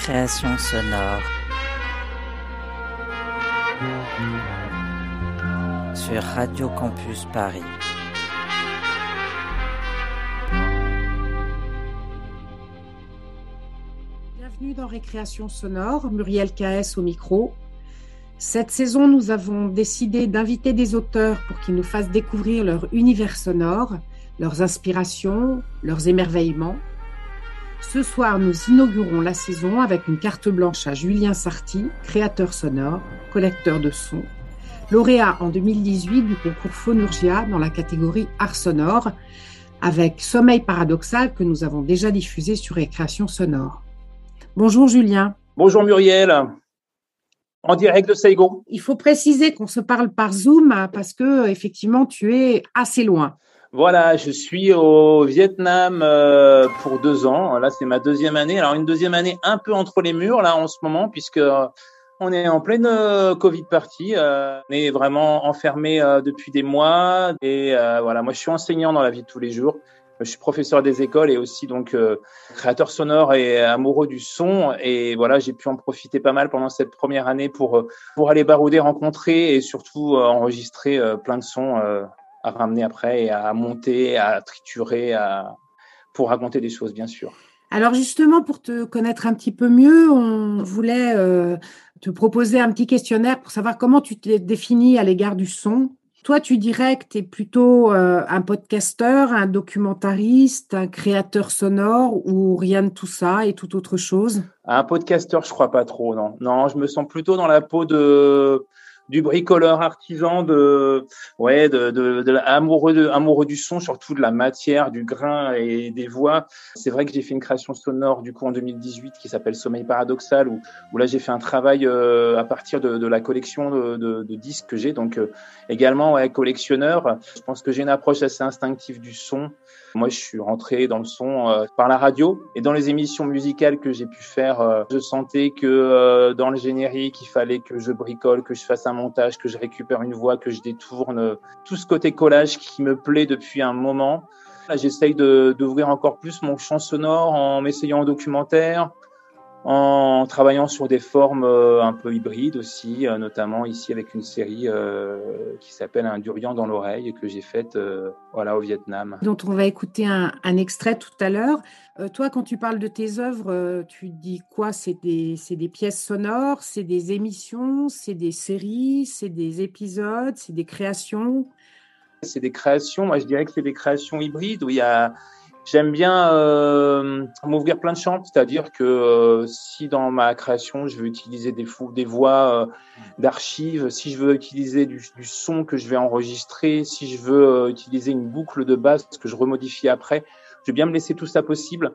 Récréation sonore. Sur Radio Campus Paris. Bienvenue dans Récréation sonore, Muriel KS au micro. Cette saison, nous avons décidé d'inviter des auteurs pour qu'ils nous fassent découvrir leur univers sonore, leurs inspirations, leurs émerveillements. Ce soir, nous inaugurons la saison avec une carte blanche à Julien Sarti, créateur sonore, collecteur de sons, lauréat en 2018 du concours Phonurgia dans la catégorie art sonore, avec Sommeil paradoxal que nous avons déjà diffusé sur Récréation sonore. Bonjour Julien. Bonjour Muriel, en direct de Saigon. Il faut préciser qu'on se parle par Zoom hein, parce que effectivement tu es assez loin. Voilà, je suis au Vietnam euh, pour deux ans. Là, c'est ma deuxième année. Alors une deuxième année un peu entre les murs là en ce moment puisque euh, on est en pleine euh, Covid party. euh, on est vraiment enfermé depuis des mois et voilà, moi je suis enseignant dans la vie de tous les jours. Je suis professeur des écoles et aussi donc créateur sonore et amoureux du son. Et voilà, j'ai pu en profiter pas mal pendant cette première année pour pour aller barouder, rencontrer et surtout enregistrer plein de sons à ramener après et à monter, à triturer, à pour raconter des choses bien sûr. Alors justement, pour te connaître un petit peu mieux, on voulait euh, te proposer un petit questionnaire pour savoir comment tu t'es défini à l'égard du son. Toi, tu dirais que tu es plutôt euh, un podcasteur, un documentariste, un créateur sonore ou rien de tout ça et tout autre chose? Un podcasteur, je crois pas trop, non. Non, je me sens plutôt dans la peau de du bricoleur artisan, de ouais, de, de, de amoureux de amoureux du son, surtout de la matière, du grain et des voix. C'est vrai que j'ai fait une création sonore du coup en 2018 qui s'appelle Sommeil paradoxal, où, où là j'ai fait un travail euh, à partir de, de la collection de, de, disques que j'ai, donc euh, également ouais, collectionneur. Je pense que j'ai une approche assez instinctive du son. Moi, je suis rentré dans le son euh, par la radio et dans les émissions musicales que j'ai pu faire, euh, je sentais que euh, dans le générique, il fallait que je bricole, que je fasse un montage, que je récupère une voix, que je détourne euh, tout ce côté collage qui me plaît depuis un moment. J'essaye d'ouvrir encore plus mon champ sonore en m'essayant en documentaire, en travaillant sur des formes euh, un peu hybrides aussi, euh, notamment ici avec une série euh, qui s'appelle Un durian dans l'oreille que j'ai faite voilà au Vietnam. dont on va écouter un, un extrait tout à l'heure. Euh, toi, quand tu parles de tes œuvres, tu dis quoi? C'est des, c'est des pièces sonores, c'est des émissions, c'est des séries, c'est des épisodes, c'est des créations? C'est des créations, moi je dirais que c'est des créations hybrides où il y a J'aime bien euh, m'ouvrir plein de champs, c'est-à-dire que euh, si dans ma création je veux utiliser des, fou- des voix euh, d'archives, si je veux utiliser du, du son que je vais enregistrer, si je veux euh, utiliser une boucle de base que je remodifie après, je vais bien me laisser tout ça possible.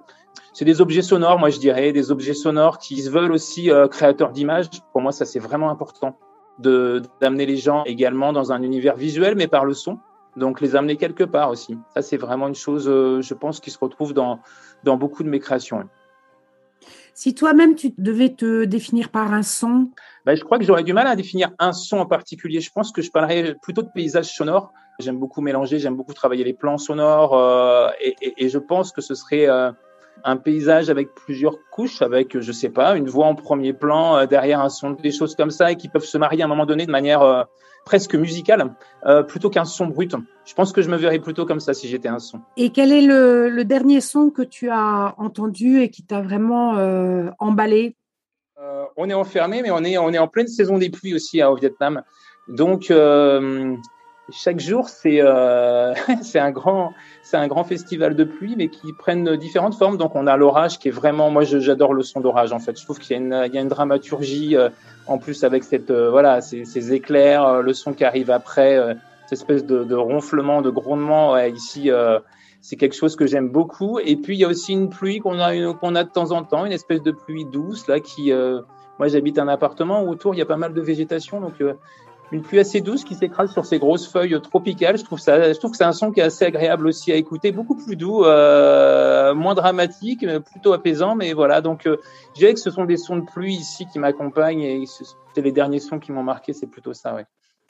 C'est des objets sonores, moi je dirais, des objets sonores qui se veulent aussi euh, créateurs d'images. Pour moi, ça c'est vraiment important de d'amener les gens également dans un univers visuel, mais par le son. Donc les amener quelque part aussi. Ça c'est vraiment une chose, euh, je pense, qui se retrouve dans dans beaucoup de mes créations. Si toi-même tu devais te définir par un son, Ben, je crois que j'aurais du mal à définir un son en particulier. Je pense que je parlerais plutôt de paysage sonore. J'aime beaucoup mélanger, j'aime beaucoup travailler les plans sonores euh, et, et, et, je pense que ce serait euh, un paysage avec plusieurs couches, avec, je sais pas, une voix en premier plan, euh, derrière un son, des choses comme ça et qui peuvent se marier à un moment donné de manière presque musicale, euh, plutôt qu'un son brut. Je pense que je me verrais plutôt comme ça si j'étais un son. Et quel est le, le, dernier son que tu as entendu et qui t'a vraiment euh, emballé? Euh, On est enfermé, mais on est, on est en pleine saison des pluies aussi hein, au Vietnam. Donc, chaque jour, c'est euh, un grand c'est un grand festival de pluie, mais qui prennent différentes formes. Donc, on a l'orage qui est vraiment, moi, j'adore le son d'orage. En fait, je trouve qu'il y y a une dramaturgie euh, en plus avec cette euh, voilà ces, éclairs, euh, le son qui arrive après, euh, cette espèce de, de ronflement, de grondement ouais, ici. C'est quelque chose que j'aime beaucoup. Et puis il y a aussi une pluie qu'on a, qu'on a de temps en temps, une espèce de pluie douce là qui. Moi, j'habite un appartement où autour il y a pas mal de végétation, donc euh, une pluie assez douce qui s'écrase sur ces grosses feuilles tropicales. Je trouve ça, je trouve que c'est un son qui est assez agréable aussi à écouter, beaucoup plus doux, euh, moins dramatique, plutôt apaisant. Mais voilà, donc euh, je dirais que ce sont des sons de pluie ici qui m'accompagnent et c'est les derniers sons qui m'ont marqué, c'est plutôt ça, ouais.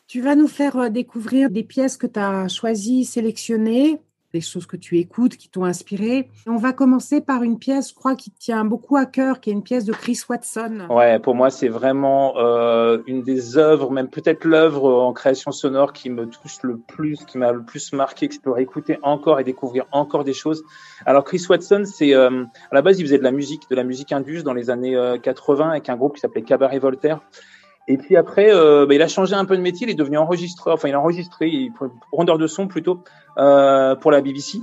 Tu vas nous faire euh, découvrir des pièces que tu as choisies, sélectionnées des choses que tu écoutes qui t'ont inspiré. On va commencer par une pièce, je crois, qui tient beaucoup à cœur, qui est une pièce de Chris Watson. Ouais, pour moi, c'est vraiment euh, une des œuvres, même peut-être l'œuvre en création sonore qui me touche le plus, qui m'a le plus marqué, que je pourrais écouter encore et découvrir encore des choses. Alors, Chris Watson, c'est euh, à la base, il faisait de la musique, de la musique indus dans les années 80 euh, avec un groupe qui s'appelait Cabaret Voltaire. Et puis après, euh, bah, il a changé un peu de métier, il est devenu enregistreur, enfin il a enregistré, rondeur de son plutôt, euh, pour la BBC,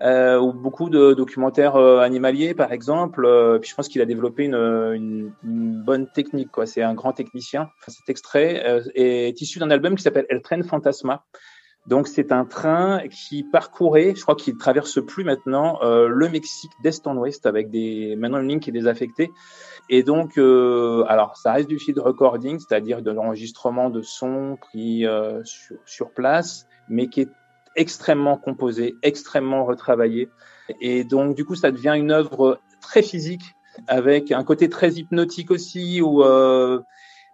euh, ou beaucoup de documentaires euh, animaliers par exemple. Euh, puis je pense qu'il a développé une, une, une, bonne technique, quoi. C'est un grand technicien. Enfin, cet extrait euh, est issu d'un album qui s'appelle El Tren Fantasma. Donc c'est un train qui parcourait, je crois qu'il traverse plus maintenant, le Mexique d'est en ouest avec des maintenant une ligne qui est désaffectée. Et donc, euh, alors, ça reste du field recording, c'est-à-dire de l'enregistrement de sons pris euh, sur, sur, place, mais qui est extrêmement composé, extrêmement retravaillé. Et donc, du coup, ça devient une œuvre très physique, avec un côté très hypnotique aussi, où euh,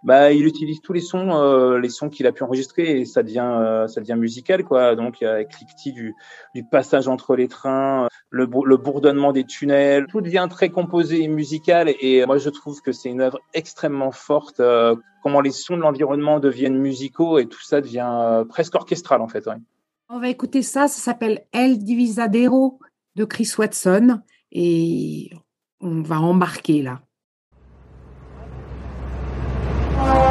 bah, il utilise tous les sons, euh, les sons qu'il a pu enregistrer, et ça devient, euh, ça devient musical, quoi. Donc, avec cliquetis du, du passage entre les trains, le, le, bourdonnement des tunnels, tout devient très composé et musical. Et moi, je trouve que c'est une œuvre extrêmement forte. Euh, comment les sons de l'environnement deviennent musicaux et tout ça devient euh, presque orchestral en fait. On va écouter ça. Ça s'appelle El Divisadero de Chris Watson et on va embarquer là. Il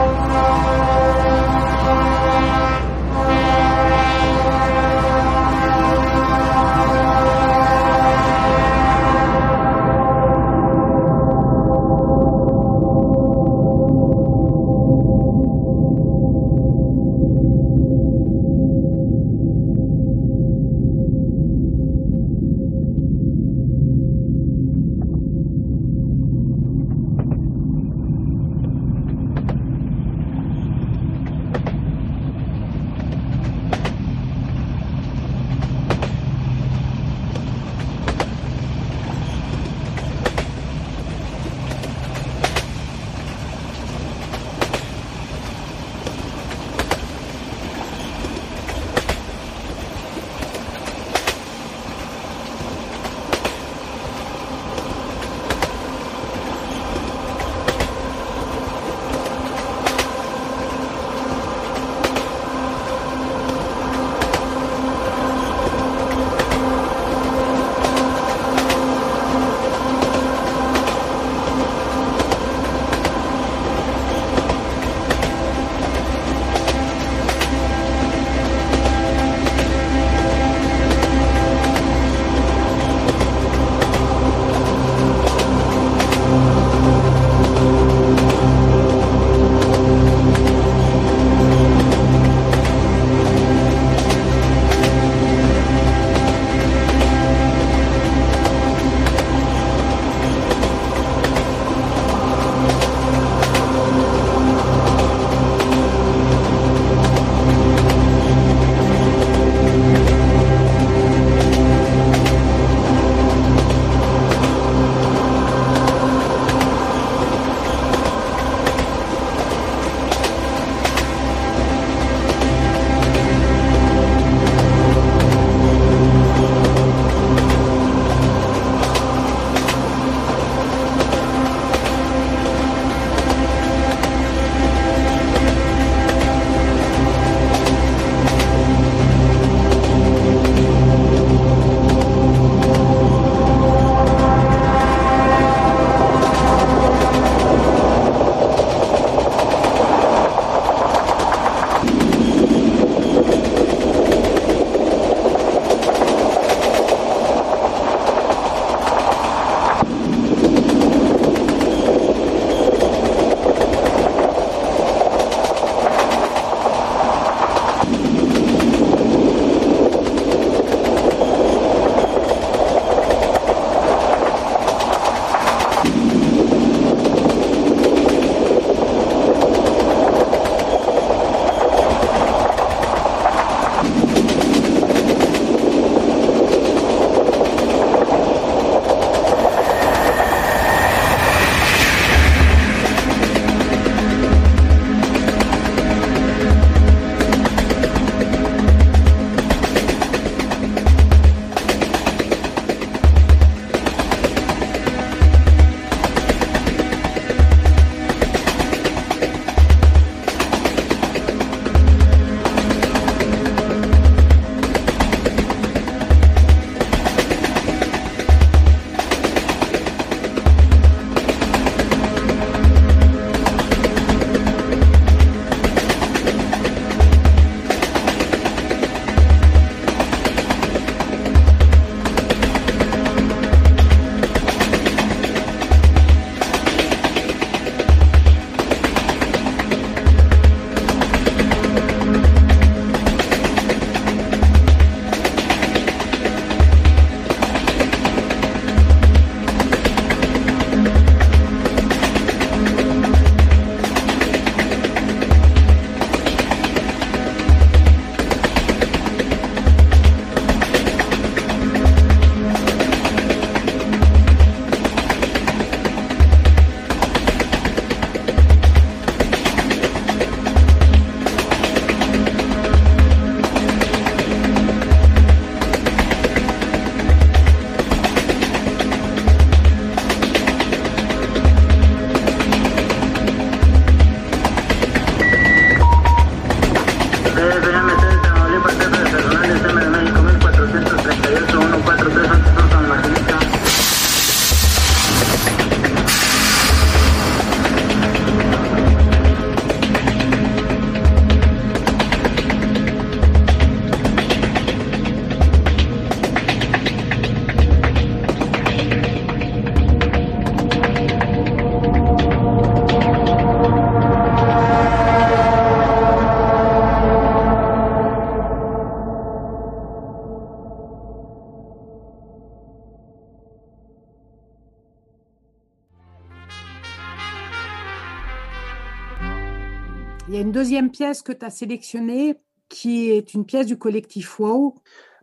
deuxième pièce que tu as sélectionnée qui est une pièce du collectif Wow.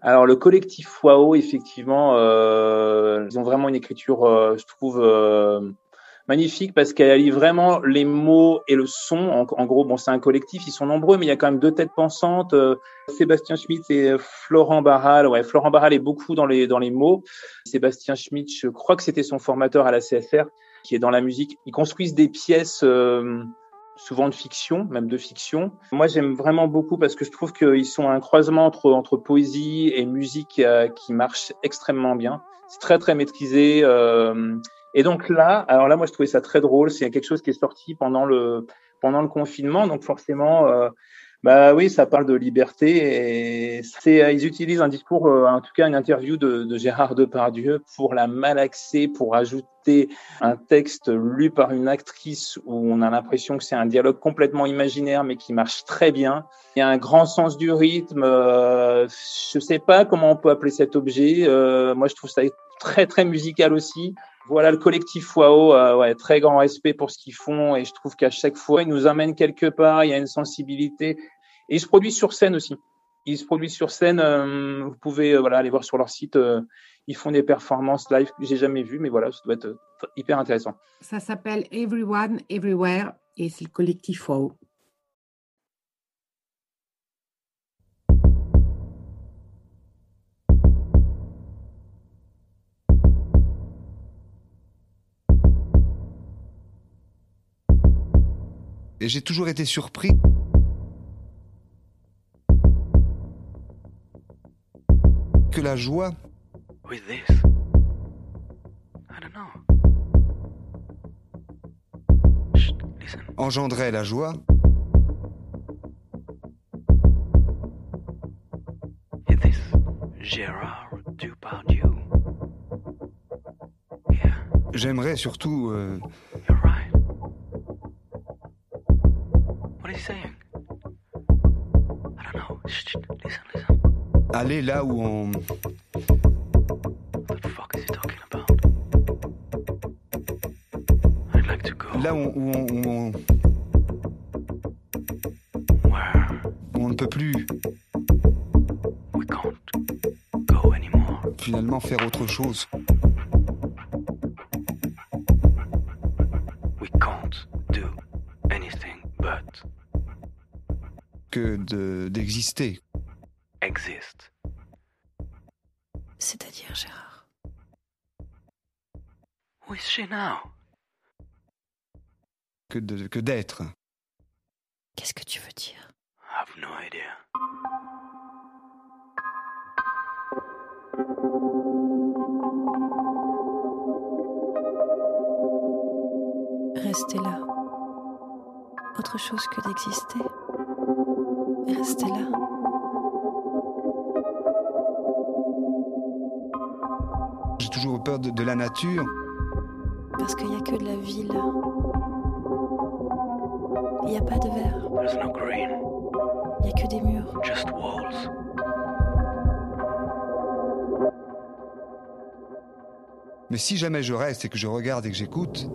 Alors le collectif WAO, effectivement, euh, ils ont vraiment une écriture, euh, je trouve, euh, magnifique parce qu'elle allie vraiment les mots et le son. En, gros, bon, c'est un collectif, ils sont nombreux, mais il y a quand même deux têtes pensantes. Sébastien Schmitt et Florent Barral. Ouais, Florent Barral est beaucoup dans les dans les mots. Sébastien Schmitt, je crois que c'était son formateur à la CFR, qui est dans la musique. Ils construisent des pièces. Souvent de fiction, même de fiction. Moi, j'aime vraiment beaucoup parce que je trouve qu'ils sont un croisement entre, entre poésie et musique euh, qui marche extrêmement bien. C'est très, très maîtrisé. euh, et donc là, alors là, moi, je trouvais ça très drôle. C'est quelque chose qui est sorti pendant le, pendant le confinement. Donc forcément, euh, bah oui, ça parle de liberté. Et c'est, euh, ils utilisent un discours, euh, en tout cas une interview de, de Gérard Depardieu pour la malaxer, pour ajouter un texte lu par une actrice où on a l'impression que c'est un dialogue complètement imaginaire mais qui marche très bien. Il y a un grand sens du rythme. Euh, je sais pas comment on peut appeler cet objet. Euh, moi, je trouve ça très très musical aussi. Voilà le collectif WAO, euh, ouais, très grand respect pour ce qu'ils font et je trouve qu'à chaque fois ils nous amènent quelque part. Il y a une sensibilité et ils se produisent sur scène aussi. Ils se produisent sur scène. euh, vous pouvez euh, voilà aller voir sur leur site. euh, ils font des performances live que j'ai jamais vues, mais voilà, ça doit être euh, hyper intéressant. Ça s'appelle Everyone, Everywhere et c'est le collectif Wow. Et j'ai toujours été surpris que la joie With this? I don't know. Engendrait la joie Is this Gérard Depardieu? Yeah, J'aimerais surtout euh, you're right. What is he saying? I don't know. Shh, listen, listen. Aller là où on, What the fuck is he talking about? I'd like to go là où, où on, où on- where? où on ne peut plus we can't go anymore. finalement faire autre chose. We can't do anything but que de- C'est-à-dire, Gérard? Who is she now? que de- que d'être. Qu'est-ce que tu veux dire? I have no idea. Rester là. Autre chose que d'exister. Rester là. Toujours de, de la nature. Parce qu'il n'y a que de la ville. Il n'y a pas de verre. There's no green, Il n'y a que des murs. just walls. Mais si jamais je reste et que je regarde et que j'écoute,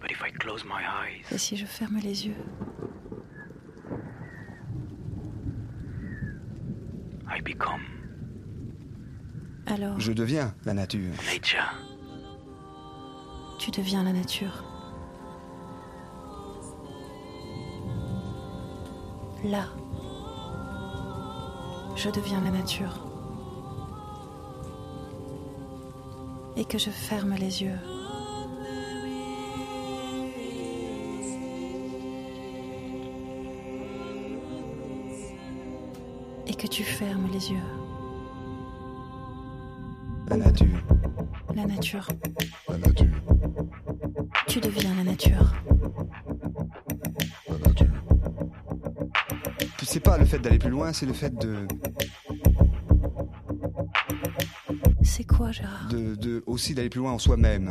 But if I close my eyes, Et si je ferme les yeux I become Alors, je deviens la nature. nature. tu deviens la nature. Là, je deviens la nature. Et que je ferme les yeux. Tu fermes les yeux. La nature. La nature. La nature. Tu deviens la nature. La nature. C'est pas le fait d'aller plus loin, c'est le fait de, C'est quoi, Gérard? de, de aussi d'aller plus loin en soi-même.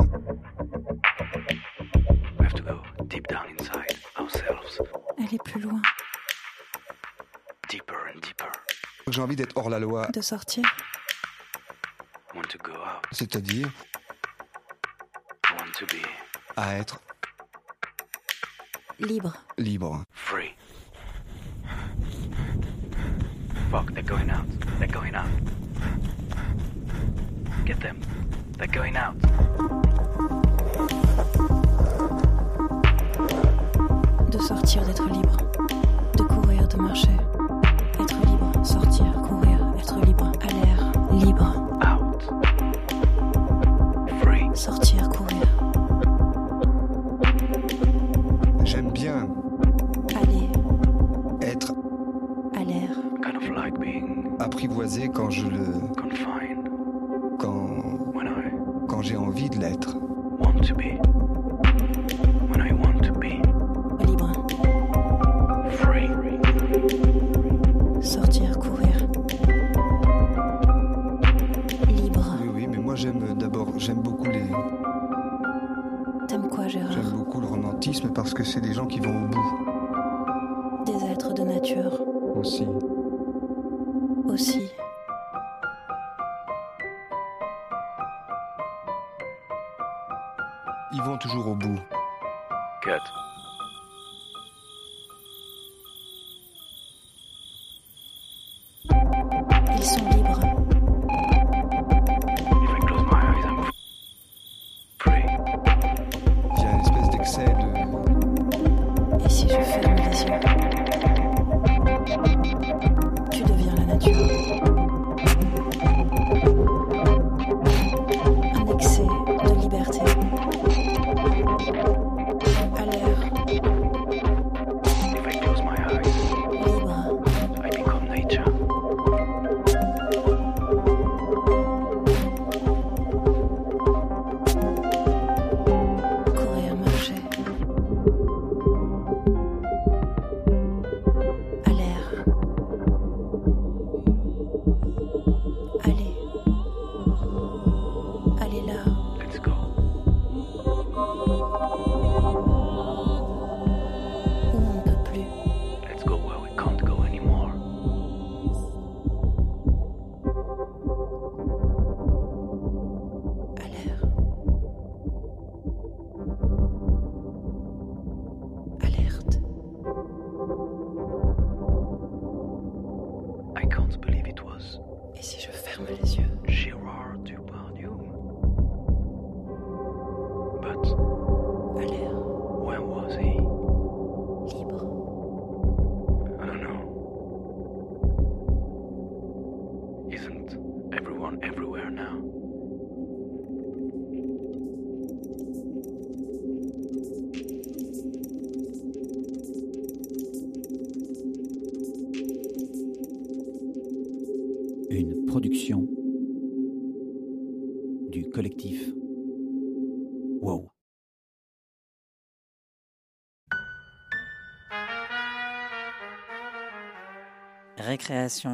J'ai envie d'être hors la loi. De sortir I want to go out. c'est-à-dire à être Libre. libre. free. Fuck, they're going out. They're going out. Get them. They're going out. De sortir, d'être libre. De courir, de marcher. Sortir,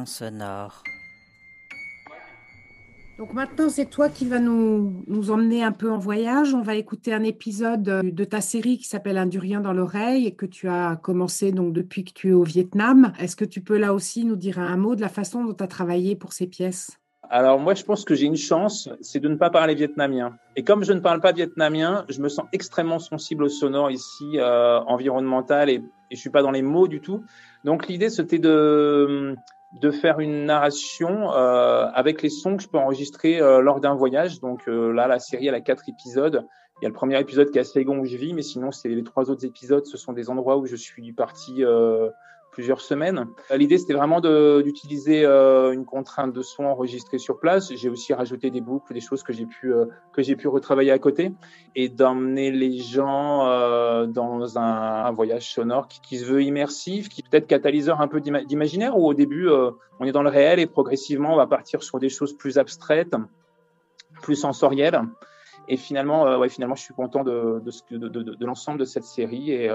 Sonore. Donc maintenant, c'est toi qui vas nous, nous emmener un peu en voyage. On va écouter un épisode euh, de ta série qui s'appelle Un durien dans l'oreille et que tu as commencé donc depuis que tu es au Vietnam. Est-ce que tu peux là aussi nous dire un mot de la façon dont tu as travaillé pour ces pièces? Alors moi, je pense que j'ai une chance, c'est de ne pas parler vietnamien. Et comme je ne parle pas vietnamien, je me sens extrêmement sensible au sonore ici, euh, environnemental, et, je suis pas dans les mots du tout. Donc l'idée, c'était de de faire une narration euh, avec les sons que je peux enregistrer euh, lors d'un voyage. Donc euh, là, la série, elle a quatre épisodes. Il y a le premier épisode qui est à Saigon où je vis, mais sinon, c'est les trois autres épisodes. Ce sont des endroits où je suis parti euh, plusieurs semaines. Euh, L'idée, c'était vraiment d'utiliser euh, une contrainte de son enregistrée sur place. J'ai aussi rajouté des boucles, des choses que j'ai pu euh, que j'ai pu retravailler à côté et d'emmener les gens euh, dans un, voyage sonore qui, qui se veut immersif, qui peut-être catalyseur un peu d'ima- d'imaginaire où au début euh, on est dans le réel et progressivement on va partir sur des choses plus abstraites, plus sensorielles. Et finalement, euh, ouais, finalement, je suis content de, de, de, de, l'ensemble de cette série et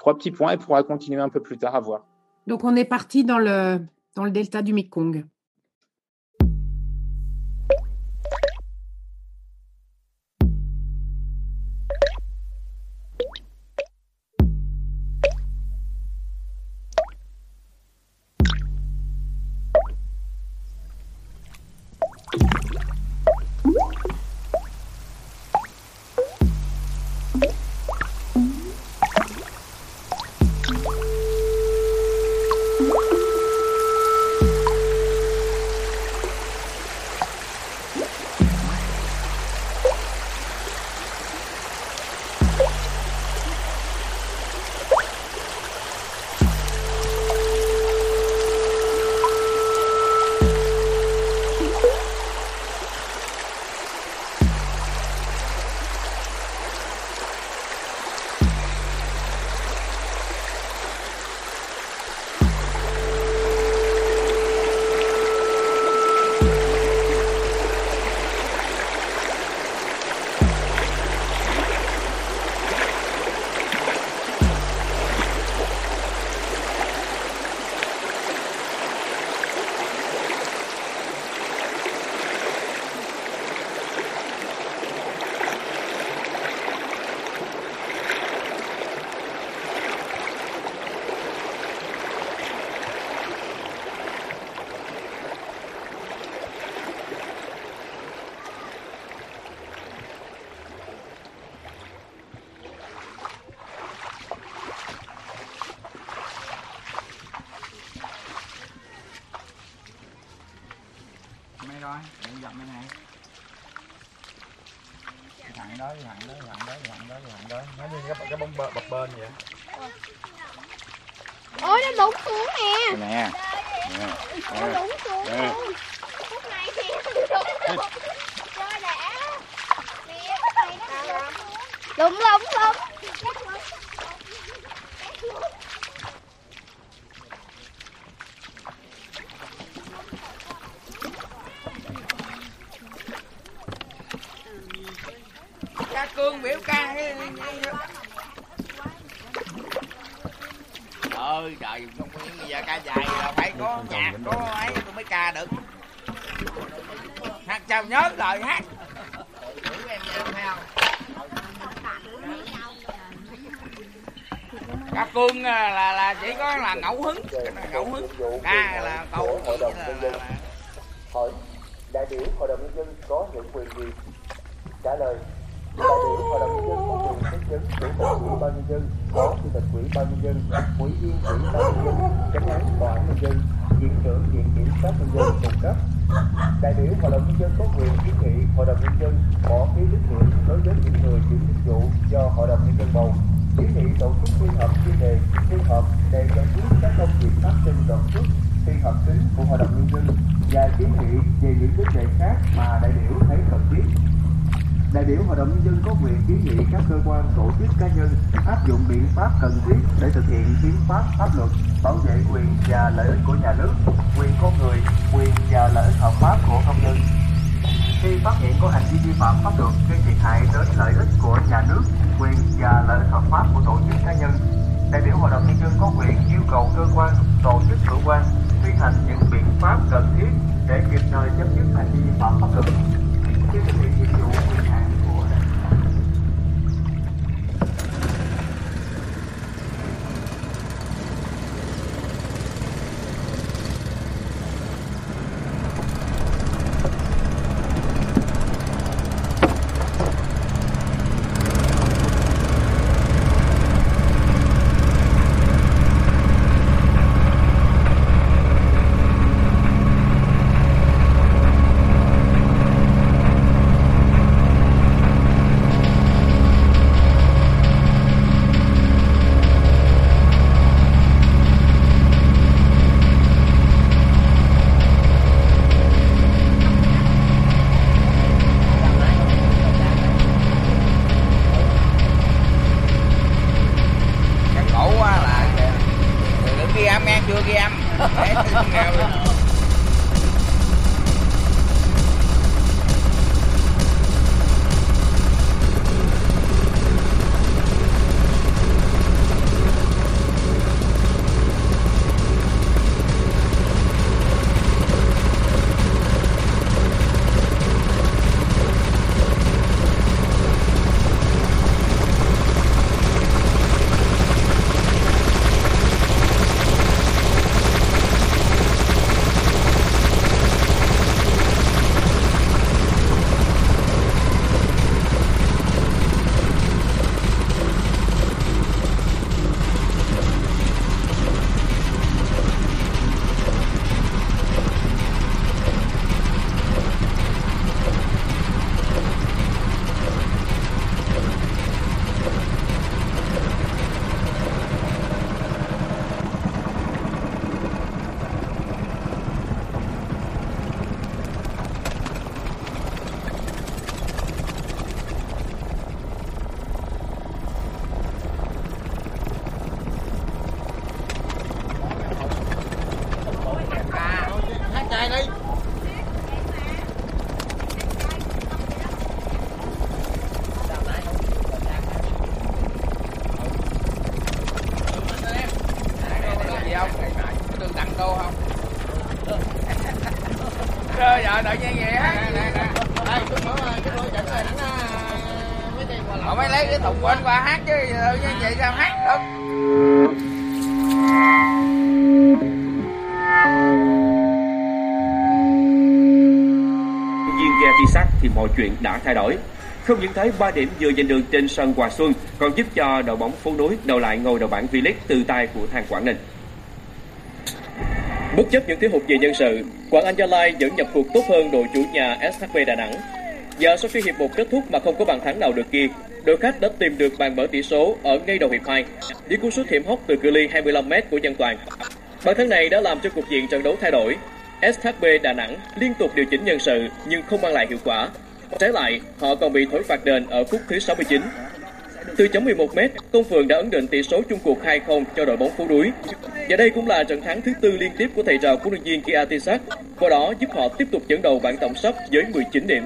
trois petits points et pourra continuer un peu plus tard à voir. Donc on est parti dans le, dans le delta du Mekong. Bờ, bập bên vậy Ôi nó đụng xuống nè. Nè. Nè. Nó đụng xuống Nè. luôn. Khúc này thì đụng xuống. Cho đã. Nè khúc này nó Ca cương biểu ca ơi trời không nguyên bây giờ ca dài là phải có nhạc có ấy tôi mới ca được. Hát sao nhớ lời hát. Ca cương là là, là chỉ có là ngẫu hứng. Ngẫu hứng. Ca là câu hội đồng nhân dân. hỏi đại biểu hội đồng nhân dân có những quyền gì? Trả lời hội đồng nhân dân có quyền chất vấn chủ tịch ủy ban nhân dân, phó chủ tịch ủy ban nhân dân, ủy viên ủy ban nhân dân, chánh án tòa án nhân dân, viện trưởng viện kiểm sát nhân dân cung cấp. Đại biểu hội đồng nhân dân có quyền kiến nghị hội đồng nhân dân bỏ phiếu tín nhiệm đối với những người giữ chức vụ do hội đồng nhân dân bầu. Kiến nghị tổ chức phiên họp chuyên đề, phiên họp để giải quyết các công việc phát sinh đột xuất, phiên họp chính của hội đồng nhân dân và kiến nghị về những vấn đề khác mà đại biểu thấy cần thiết đại biểu hội đồng nhân dân có quyền kiến nghị các cơ quan, tổ chức cá nhân áp dụng biện pháp cần thiết để thực hiện hiến pháp pháp luật, bảo vệ quyền và lợi ích của nhà nước, quyền con người, quyền và lợi ích hợp pháp của công dân. Khi phát hiện có hành vi vi phạm pháp luật gây thiệt hại đến lợi ích của nhà nước, quyền và lợi ích hợp pháp của tổ chức cá nhân, đại biểu hội đồng nhân dân có quyền yêu cầu cơ quan, tổ chức hữu quan thi hành những biện pháp cần thiết để kịp thời chấm dứt hành vi vi phạm pháp luật. Khi thực hiện nhiệm vụ cái thùng của qua hát chứ ờ, tự nhiên vậy sao hát được viên ghe thi sắt thì mọi chuyện đã thay đổi. Không những thế, 3 điểm vừa giành được trên sân Hòa Xuân còn giúp cho đội bóng phố núi đầu lại ngồi đầu bảng V-League từ tay của thằng Quảng Ninh. Bất chấp những thiếu hụt về nhân sự, Quảng Anh Gia Lai vẫn nhập cuộc tốt hơn đội chủ nhà SHB Đà Nẵng. Và sau khi hiệp một kết thúc mà không có bàn thắng nào được ghi, đội khách đã tìm được bàn mở tỷ số ở ngay đầu hiệp 2 với cú sút hiểm hóc từ cự ly 25m của Văn Toàn. Bàn thắng này đã làm cho cục diện trận đấu thay đổi. SHB Đà Nẵng liên tục điều chỉnh nhân sự nhưng không mang lại hiệu quả. Trái lại, họ còn bị thổi phạt đền ở phút thứ 69. Từ chấm 11m, Công Phường đã ấn định tỷ số chung cuộc 2-0 cho đội bóng phố Đuối. Và đây cũng là trận thắng thứ tư liên tiếp của thầy trò của luyện viên Kia Tisak, qua đó giúp họ tiếp tục dẫn đầu bảng tổng sắp với 19 điểm.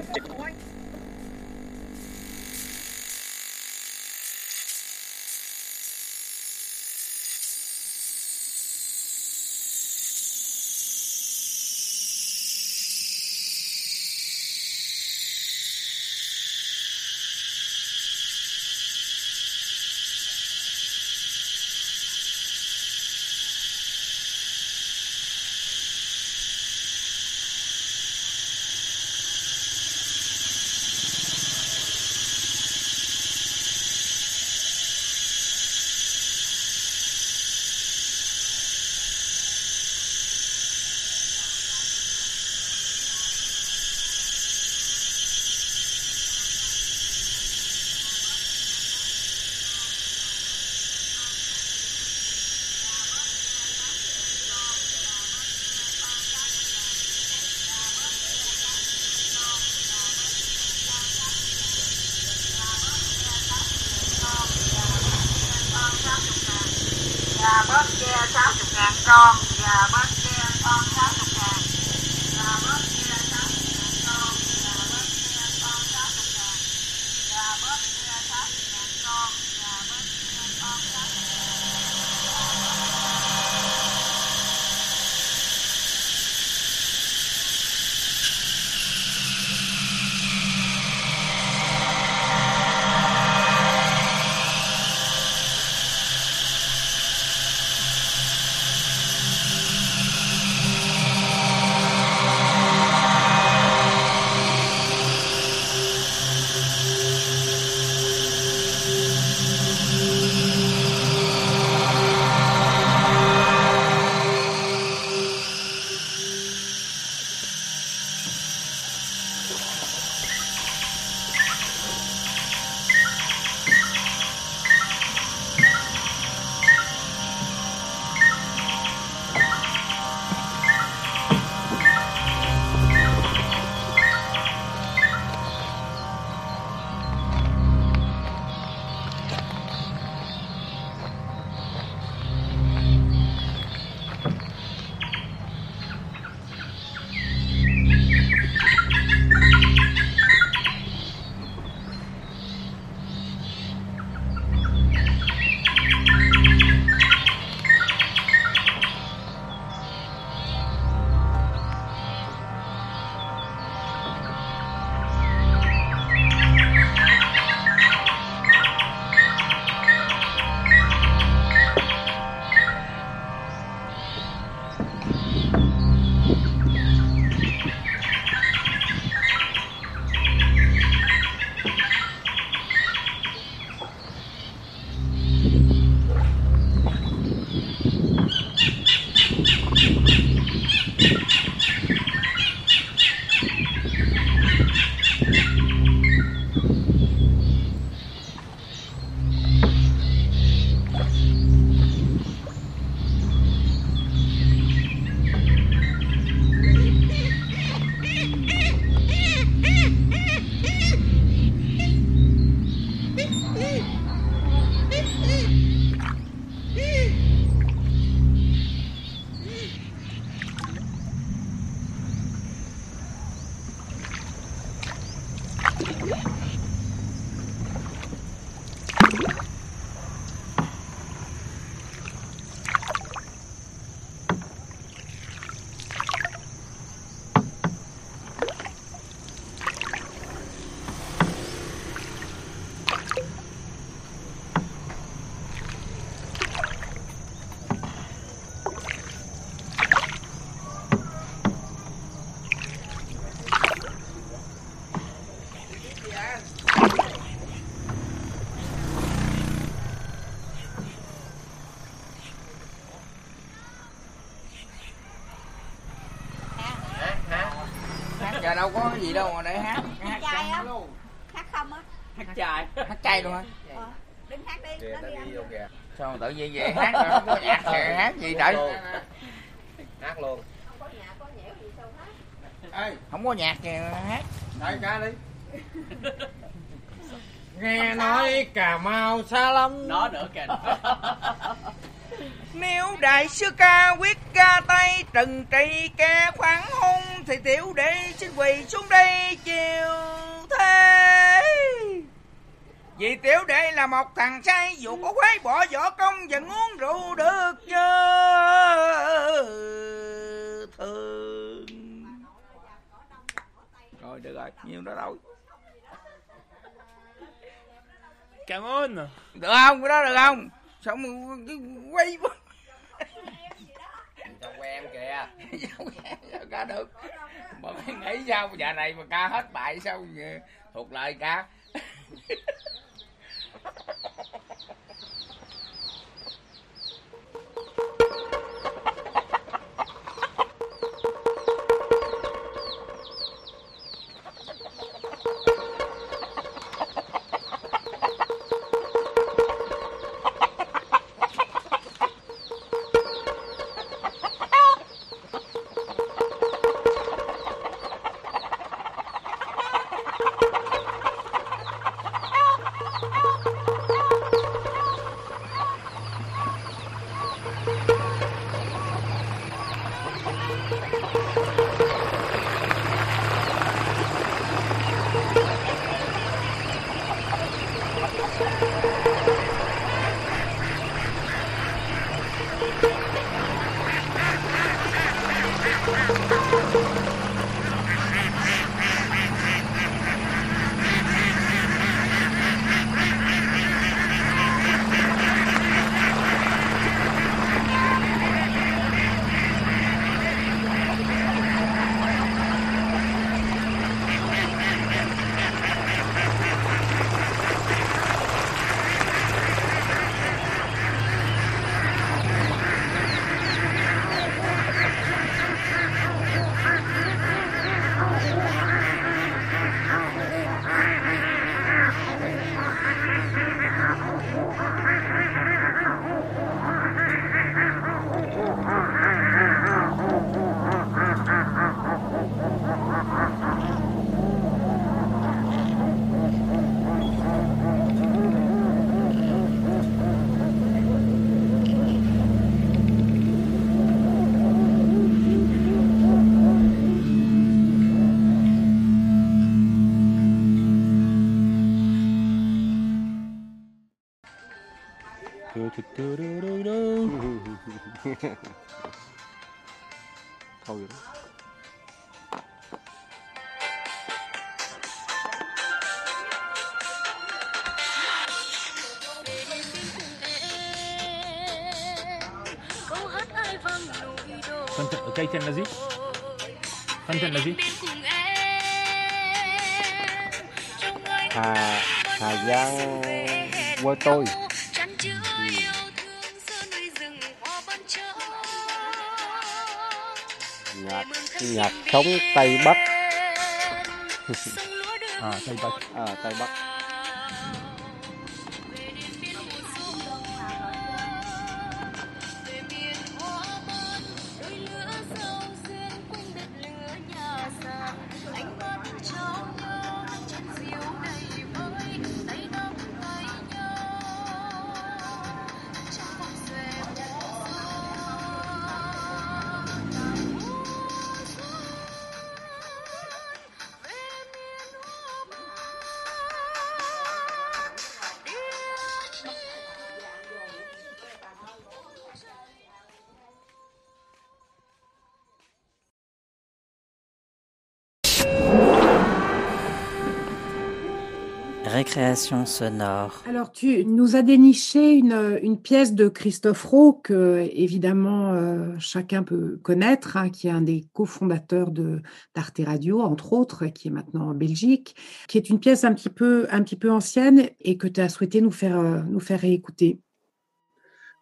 Giờ đâu có gì đâu mà để hát hát không? luôn. Hát không á? hát chay hát chay luôn hả Ờ, Đứng hát đi, nó đi ăn. sao mà tự nhiên vậy hát rồi không có nhạc thì hát gì trời? Hát luôn. Ê, không có nhạc thì hát. Đây ca đi. Nghe nói cà mau xa lắm. Đó nữa kìa. Nếu đại sư ca quyết ca tay trần trị ca khoản hôn Thì tiểu đệ xin quỳ xuống đây chiều thế Vì tiểu đệ là một thằng trai Dù có khoái bỏ võ công vẫn uống rượu được như thường Rồi được rồi, nhiêu đó đâu Cảm ơn. Được không? Cái đó được không? Sao mà cái quay quá Cho quen kìa. Sao ca được mà mày nghĩ sao giờ này mà ca hết bài sao thuộc lời ca Phần trận, cây chân là gì? Phần trận là gì? Hà Hà Giang quê tôi. Nhạc nhạc sống Tây Bắc. à Tây Bắc. À Tây Bắc. Sonore. Alors, tu nous as déniché une, une pièce de Christophe Rowe que, évidemment, euh, chacun peut connaître, hein, qui est un des cofondateurs de d'Arte Radio, entre autres, qui est maintenant en Belgique, qui est une pièce un petit peu, un petit peu ancienne et que tu as souhaité nous faire, euh, nous faire réécouter.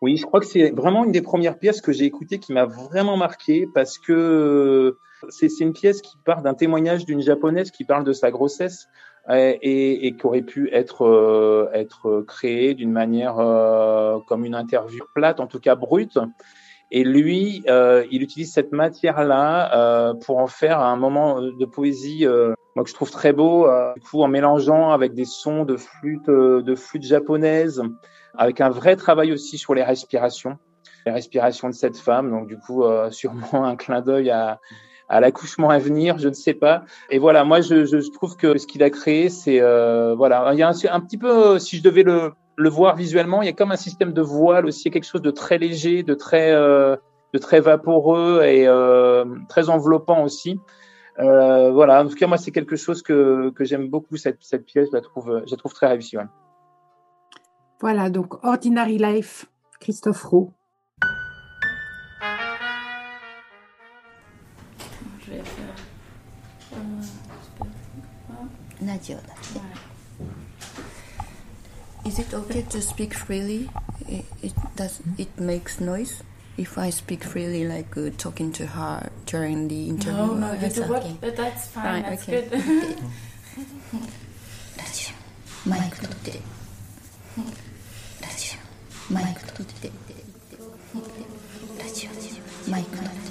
Oui, je crois que c'est vraiment une des premières pièces que j'ai écoutées qui m'a vraiment marqué parce que c'est une pièce qui part d'un témoignage d'une japonaise qui parle de sa grossesse et, et qui aurait pu être euh, être créée d'une manière euh, comme une interview plate, en tout cas brute. Et lui, euh, il utilise cette matière-là euh, pour en faire un moment de poésie, euh, moi que je trouve très beau, euh, du coup en mélangeant avec des sons de flûte, de flûte japonaise, avec un vrai travail aussi sur les respirations, les respirations de cette femme. Donc du coup, sûrement un clin d'œil à à l'accouchement à venir, je ne sais pas. Et voilà, moi je, je, trouve que ce qu'il a créé, c'est euh, voilà, il y a un, petit peu, si je devais le le voir visuellement, il y a comme un système de voile aussi, quelque chose de très léger, de très, euh, de très vaporeux et euh, très enveloppant aussi. Euh, voilà, en tout cas, moi, c'est quelque chose que, que j'aime beaucoup, cette, cette pièce, je la trouve, je la trouve très réussie. Voilà, donc Ordinary Life, Christophe Roux. ラジオだって。Is it okay to speak freely? It, it does. It makes noise. If I speak freely, like uh, talking to her during the interview. No, no, or you do something? what? But that's fine. Right, that's okay. good. ラジオマイク取ってラジオマイク取ってラジオマイク取って行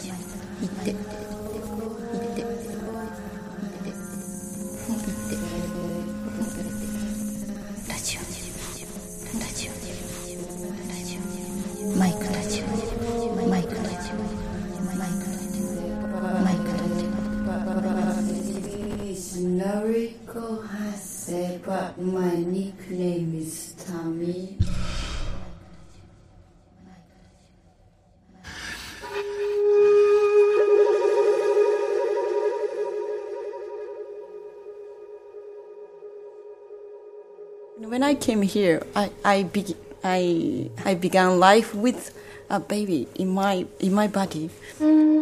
came here, I I, be, I I began life with a baby in my in my body. Body,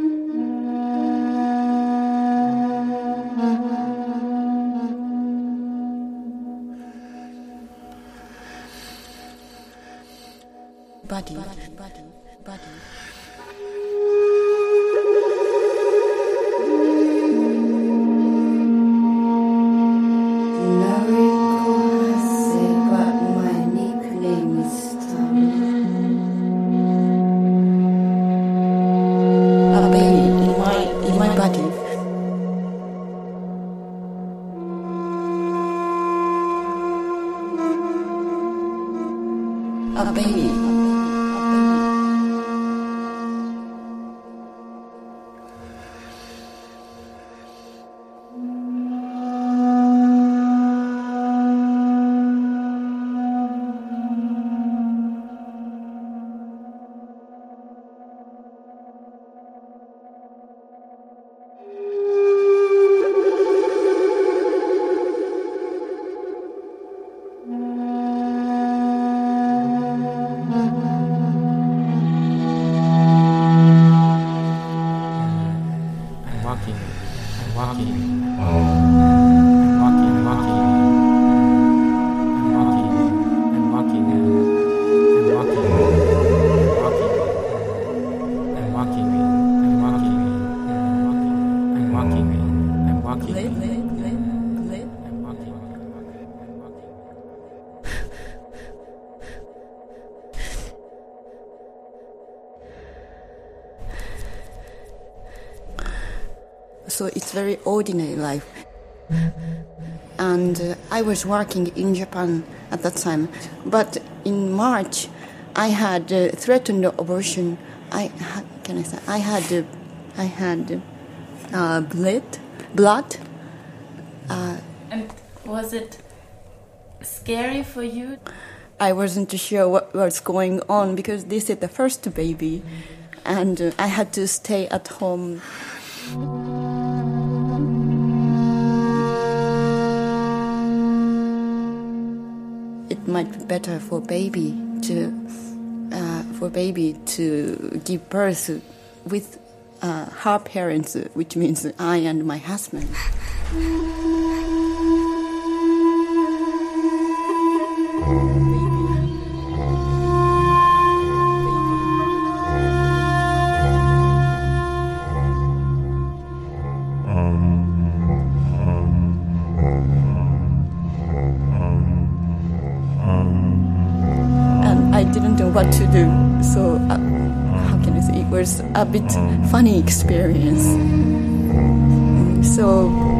A baby. Was working in Japan at that time. But in March, I had uh, threatened abortion. I ha- can I say I had uh, I had uh, blood blood. Uh, And was it scary for you? I wasn't sure what was going on because this is the first baby, and uh, I had to stay at home. Be better for baby to uh, for baby to give birth with uh, her parents, which means I and my husband. Know what to do. So, uh, how can I say? It was a bit funny experience. So.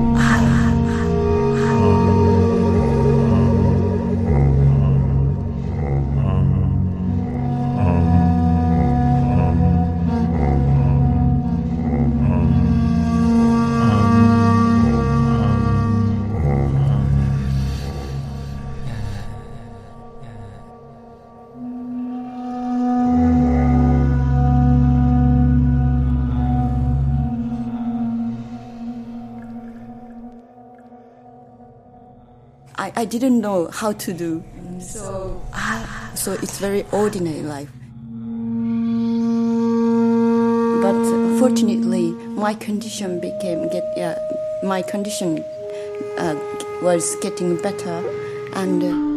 Didn't know how to do. So, ah, so it's very ordinary life. But fortunately, my condition became get yeah, my condition uh, was getting better, and. Uh,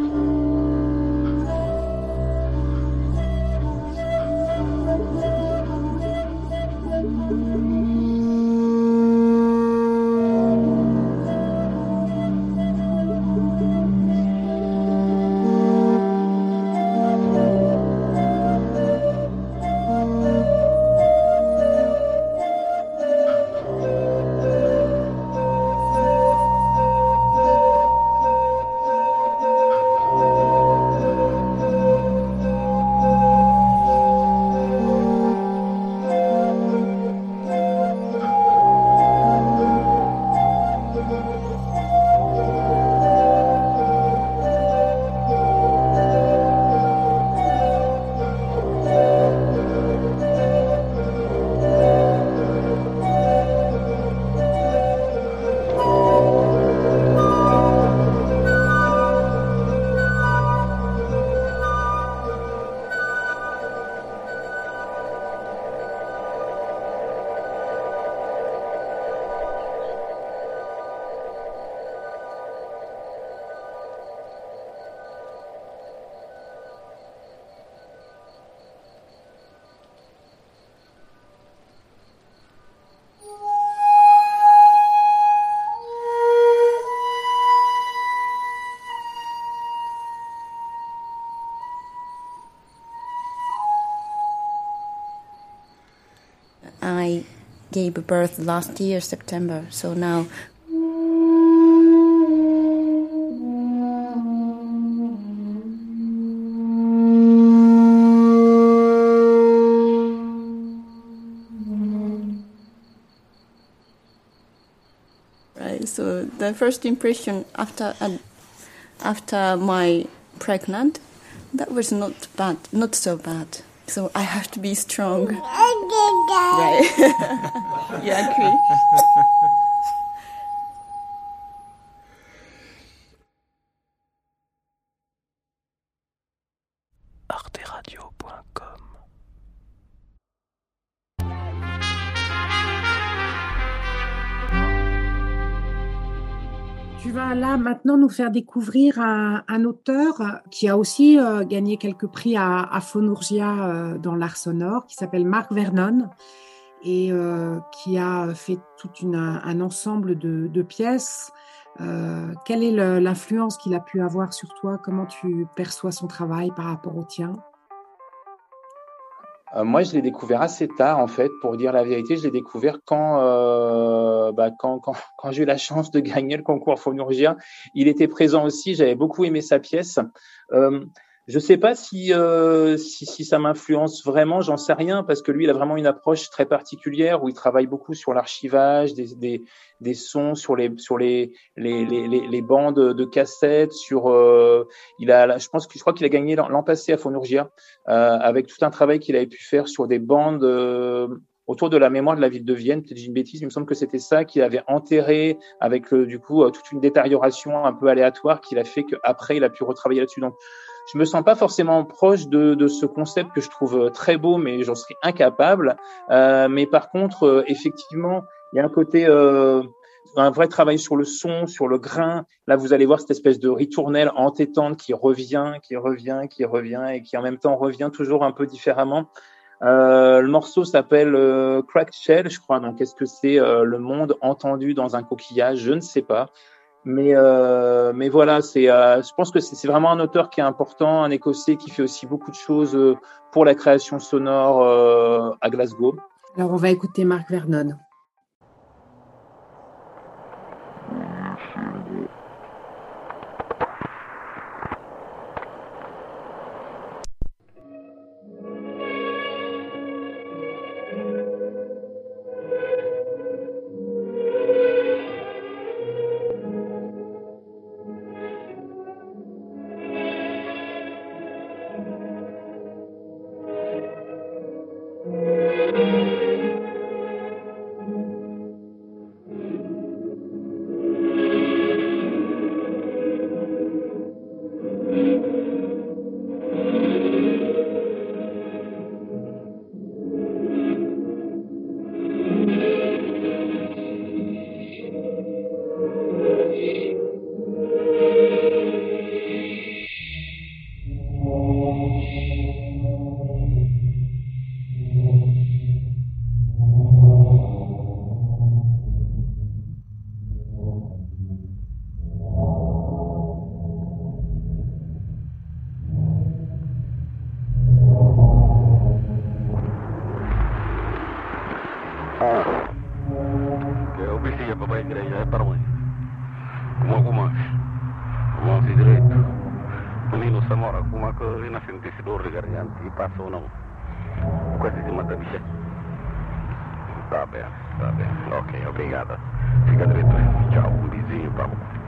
gave birth last year, September. So now. Right. So the first impression after uh, after my pregnant, that was not bad, not so bad. So I have to be strong. right. you agree? Maintenant nous faire découvrir un, auteur qui a aussi euh, gagné quelques prix à, à Phonourgia euh, dans l'art sonore, qui s'appelle Marc Vernon et euh, qui a fait tout un ensemble de, pièces. Quelle est l'influence qu'il a pu avoir sur toi? Comment tu perçois son travail par rapport au tien? Moi, je l'ai découvert assez tard, en fait, pour dire la vérité. Je l'ai découvert quand, bah, quand, quand, quand j'ai eu la chance de gagner le concours Phonurgia. Il était présent aussi. J'avais beaucoup aimé sa pièce. Euh, je sais pas si, euh, si, si ça m'influence vraiment, j'en sais rien, parce que lui, il a vraiment une approche très particulière où il travaille beaucoup sur l'archivage des, des, des sons, sur les, sur les, les, les, les, bandes de cassettes, sur, euh, il a, je pense que je crois qu'il a gagné l'an passé à Phonurgia, euh, avec tout un travail qu'il avait pu faire sur des bandes euh, autour de la mémoire de la ville de Vienne. Peut-être une bêtise, mais il me semble que c'était ça qu'il avait enterré avec le, du coup euh, toute une détérioration un peu aléatoire qu'il a fait qu'après il a pu retravailler là-dessus. Donc je me sens pas forcément proche de, de ce concept que je trouve euh, très beau, mais j'en serais incapable. Euh, mais par contre, euh, effectivement, il y a un côté euh, un vrai travail sur le son, sur le grain. Là, vous allez voir cette espèce de ritournelle entêtante qui revient, qui revient, qui revient et qui en même temps revient toujours un peu différemment. Euh, le morceau s'appelle euh, Cracked Shell, je crois. Donc, est-ce que c'est euh, le monde entendu dans un coquillage? Je ne sais pas. Mais, euh, mais voilà, c'est, je pense que c'est vraiment un auteur qui est important, un Écossais qui fait aussi beaucoup de choses pour la création sonore à Glasgow. Alors, on va écouter Marc Vernon. Mogo mais Avance direito. Menino Samora, como é que ele não se dor de garganta e passou não? Quase de mata bicha. Tá bem, tá bem. Ok, obrigada. Fica direito. Tchau, um vizinho, vamos.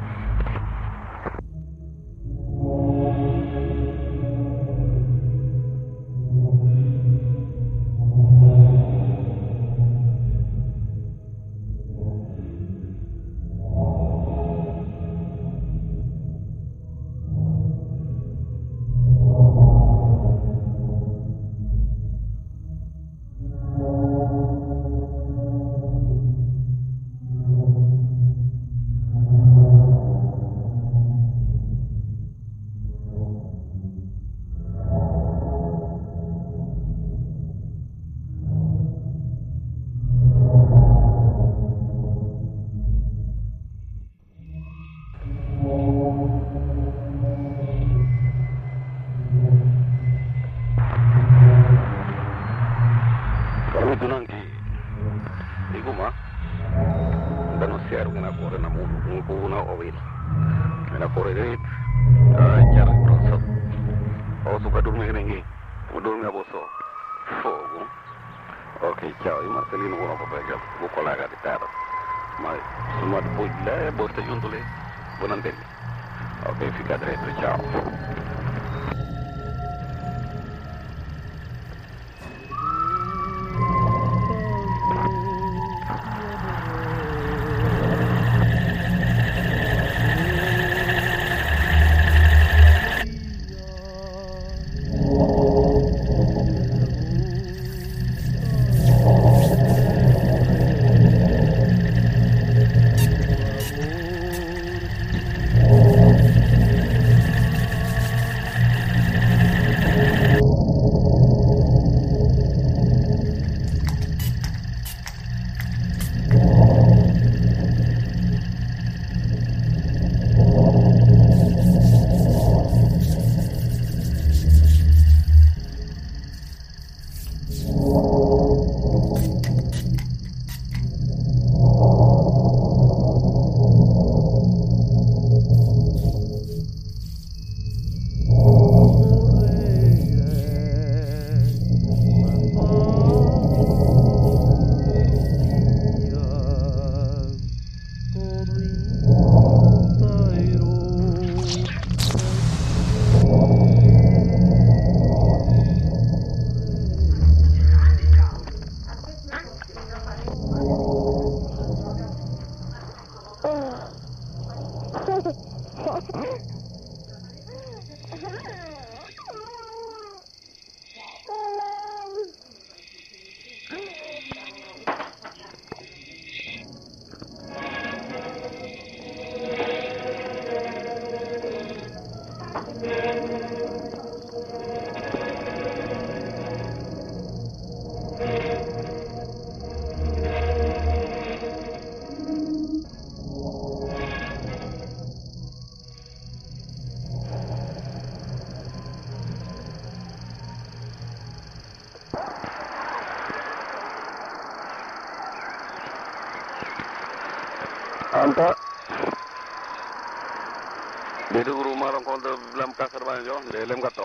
Islam Casanova yo Lem Gato.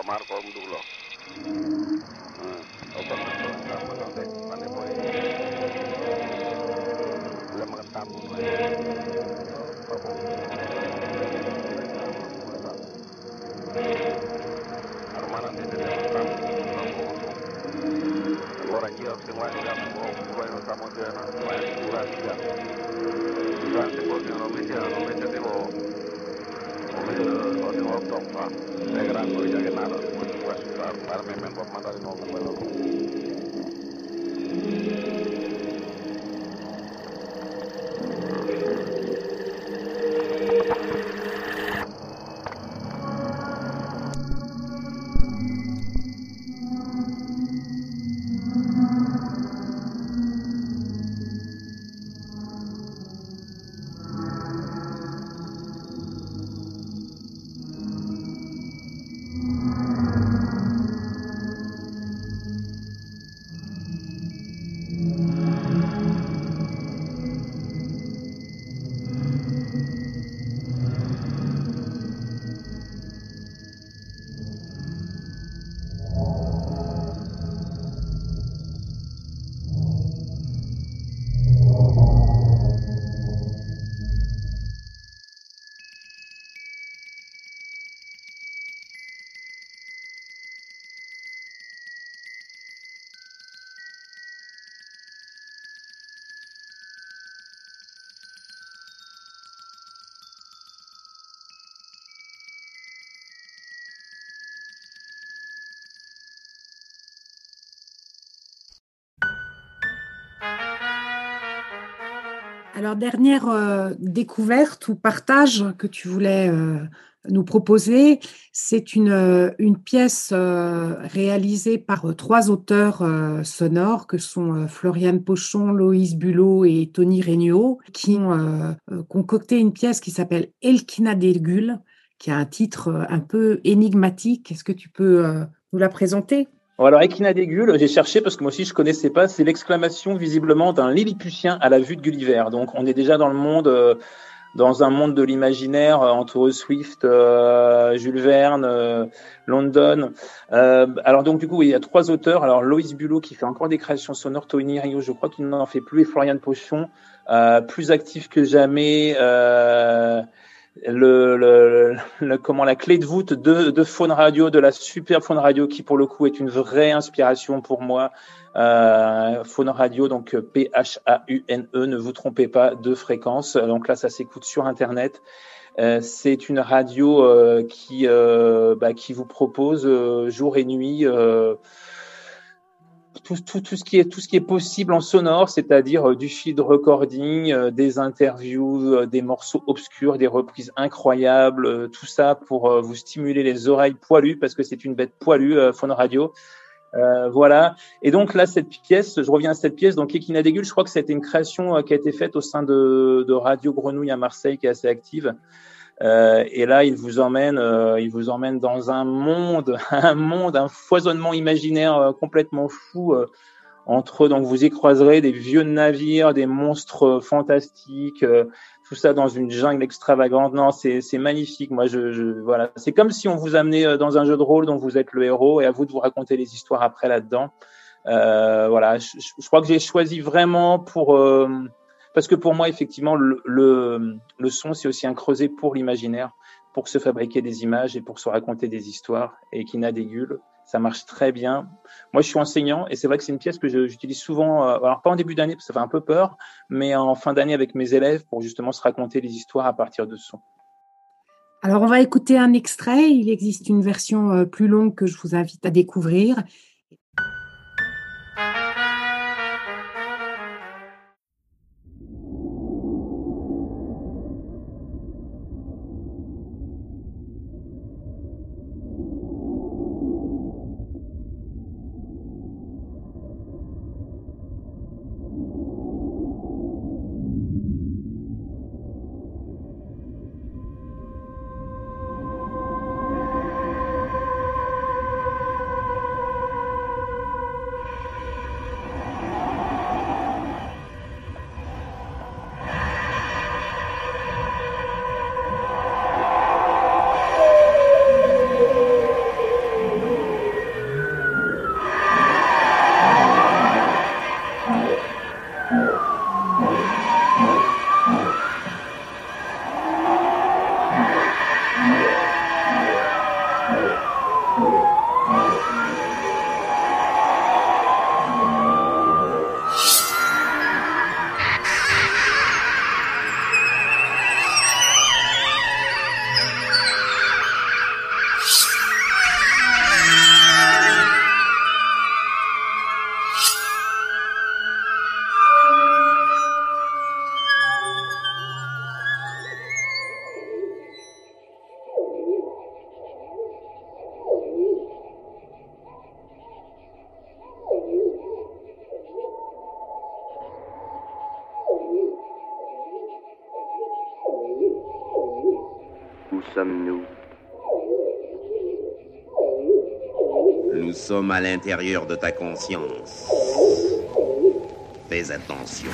Alors, dernière euh, découverte ou partage que tu voulais euh, nous proposer, c'est une, euh, pièce réalisée par trois auteurs sonores que sont Floriane Pochon, Loïs Bulot et Tony Regnault, qui ont concocté une pièce qui s'appelle Elkina Degul, qui a un titre un peu énigmatique. Est-ce que tu peux nous la présenter? Alors, Equina d'Aigul, j'ai cherché parce que moi aussi je connaissais pas, c'est l'exclamation visiblement d'un Lilliputien à la vue de Gulliver. Donc on est déjà dans le monde, euh, dans un monde de l'imaginaire euh, entre Swift, euh, Jules Verne, euh, London. Alors donc du coup, il y a trois auteurs. Alors Loïs Bulot qui fait encore des créations sonores, Tony Rio, je crois qu'il n'en fait plus, et Florian Pochon, plus actif que jamais. Le, le, le, comment la clé de voûte de, de Faune Radio, de la super Faune Radio, qui pour le coup est une vraie inspiration pour moi. Euh, Faune Radio, donc P-H-A-U-N-E, ne vous trompez pas, de fréquence. Donc là, ça s'écoute sur Internet. Euh, c'est une radio euh, qui, euh, bah, qui vous propose euh, jour et nuit euh, tout, tout, tout, ce qui est, tout ce qui est possible en sonore, c'est-à-dire euh, du field recording, euh, des interviews, euh, des morceaux obscurs, des reprises incroyables, tout ça pour vous stimuler les oreilles poilues, parce que c'est une bête poilue, Phone Radio. Euh, voilà. Et donc là, cette pièce, je reviens à cette pièce, donc Equina Dégul, je crois que c'était une création qui a été faite au sein de, de Radio Grenouille à Marseille, qui est assez active. Euh, et là, il vous emmène, euh, il vous emmène dans un monde, un monde, un foisonnement imaginaire euh, complètement fou. euh, entre donc vous y croiserez des vieux navires, des monstres euh, fantastiques, euh, tout ça dans une jungle extravagante. Non, c'est magnifique. Moi, je, je voilà, c'est comme si on vous amenait dans un jeu de rôle dont vous êtes le héros et à vous de vous raconter les histoires après là-dedans. Voilà, je, je- crois que j'ai choisi vraiment pour parce que pour moi, effectivement, le, le, le son, c'est aussi un creuset pour l'imaginaire, pour se fabriquer des images et pour se raconter des histoires. Et Kina Dégul, ça marche très bien. Moi, je suis enseignant et c'est vrai que c'est une pièce que j'utilise souvent, euh, alors pas en début d'année parce que ça fait un peu peur, mais en fin d'année avec mes élèves pour justement se raconter les histoires à partir de son. Alors, on va écouter un extrait. Il existe une version euh, plus longue que je vous invite à découvrir. À l'intérieur de ta conscience. Fais attention.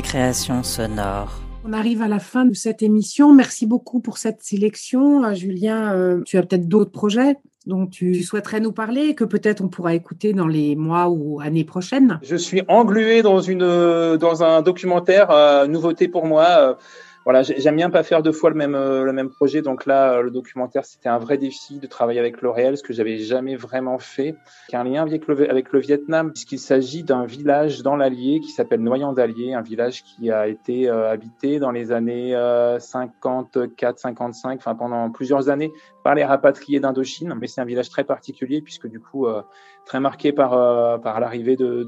Récréation sonore. On arrive à la fin de cette émission. Merci beaucoup pour cette sélection. Euh, Julien, euh, tu as peut-être d'autres projets dont tu souhaiterais nous parler et que peut-être on pourra écouter dans les mois ou années prochaines. Je suis englué dans, une, dans un documentaire, euh, nouveauté pour moi. euh, voilà, j'ai- j'aime bien pas faire deux fois le même euh, le même projet. Donc là, euh, le documentaire, c'était un vrai défi de travailler avec le réel, ce que j'avais jamais vraiment fait. Il y a un lien avec le, avec le Vietnam, puisqu'il s'agit d'un village dans l'Allier qui s'appelle Noyant d'Allier, un village qui a été euh, habité dans les années euh, 54-55, enfin pendant plusieurs années, par les rapatriés d'Indochine. Mais c'est un village très particulier puisque du coup euh, très marqué par euh, par l'arrivée de-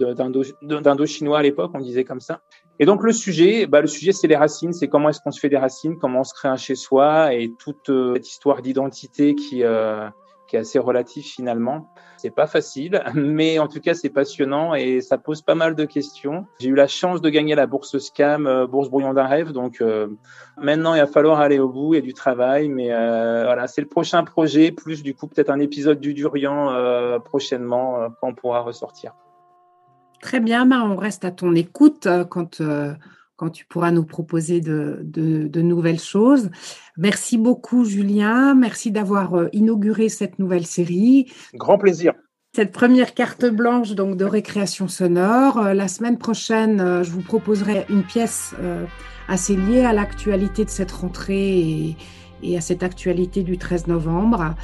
d'Indochinois à l'époque, on disait comme ça. Et donc le sujet, bah, le sujet c'est les racines, c'est comment est-ce qu'on se fait des racines, comment on se crée un chez soi et toute euh, cette histoire d'identité qui euh, qui est assez relative finalement. C'est pas facile, mais en tout cas c'est passionnant et ça pose pas mal de questions. J'ai eu la chance de gagner la bourse Scam, euh, bourse brouillon d'un rêve, donc maintenant il va falloir aller au bout, a du travail, mais voilà c'est le prochain projet, plus du coup peut-être un épisode du Durian prochainement quand on pourra ressortir. Très bien, on reste à ton écoute euh, quand, euh, quand tu pourras nous proposer de, de- de nouvelles choses. Merci beaucoup, Julien. Merci d'avoir euh, inauguré cette nouvelle série. Grand plaisir. Cette première carte blanche donc de récréation sonore. La semaine prochaine, je vous proposerai une pièce assez liée à l'actualité de cette rentrée et, et à cette actualité du 13 novembre.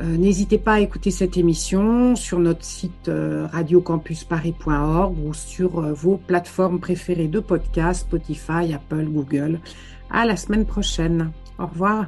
Euh, N'hésitez pas à écouter cette émission sur notre site euh, radiocampusparis.org ou sur euh, vos plateformes préférées de podcast, Spotify, Apple, Google. À la semaine prochaine. Au revoir.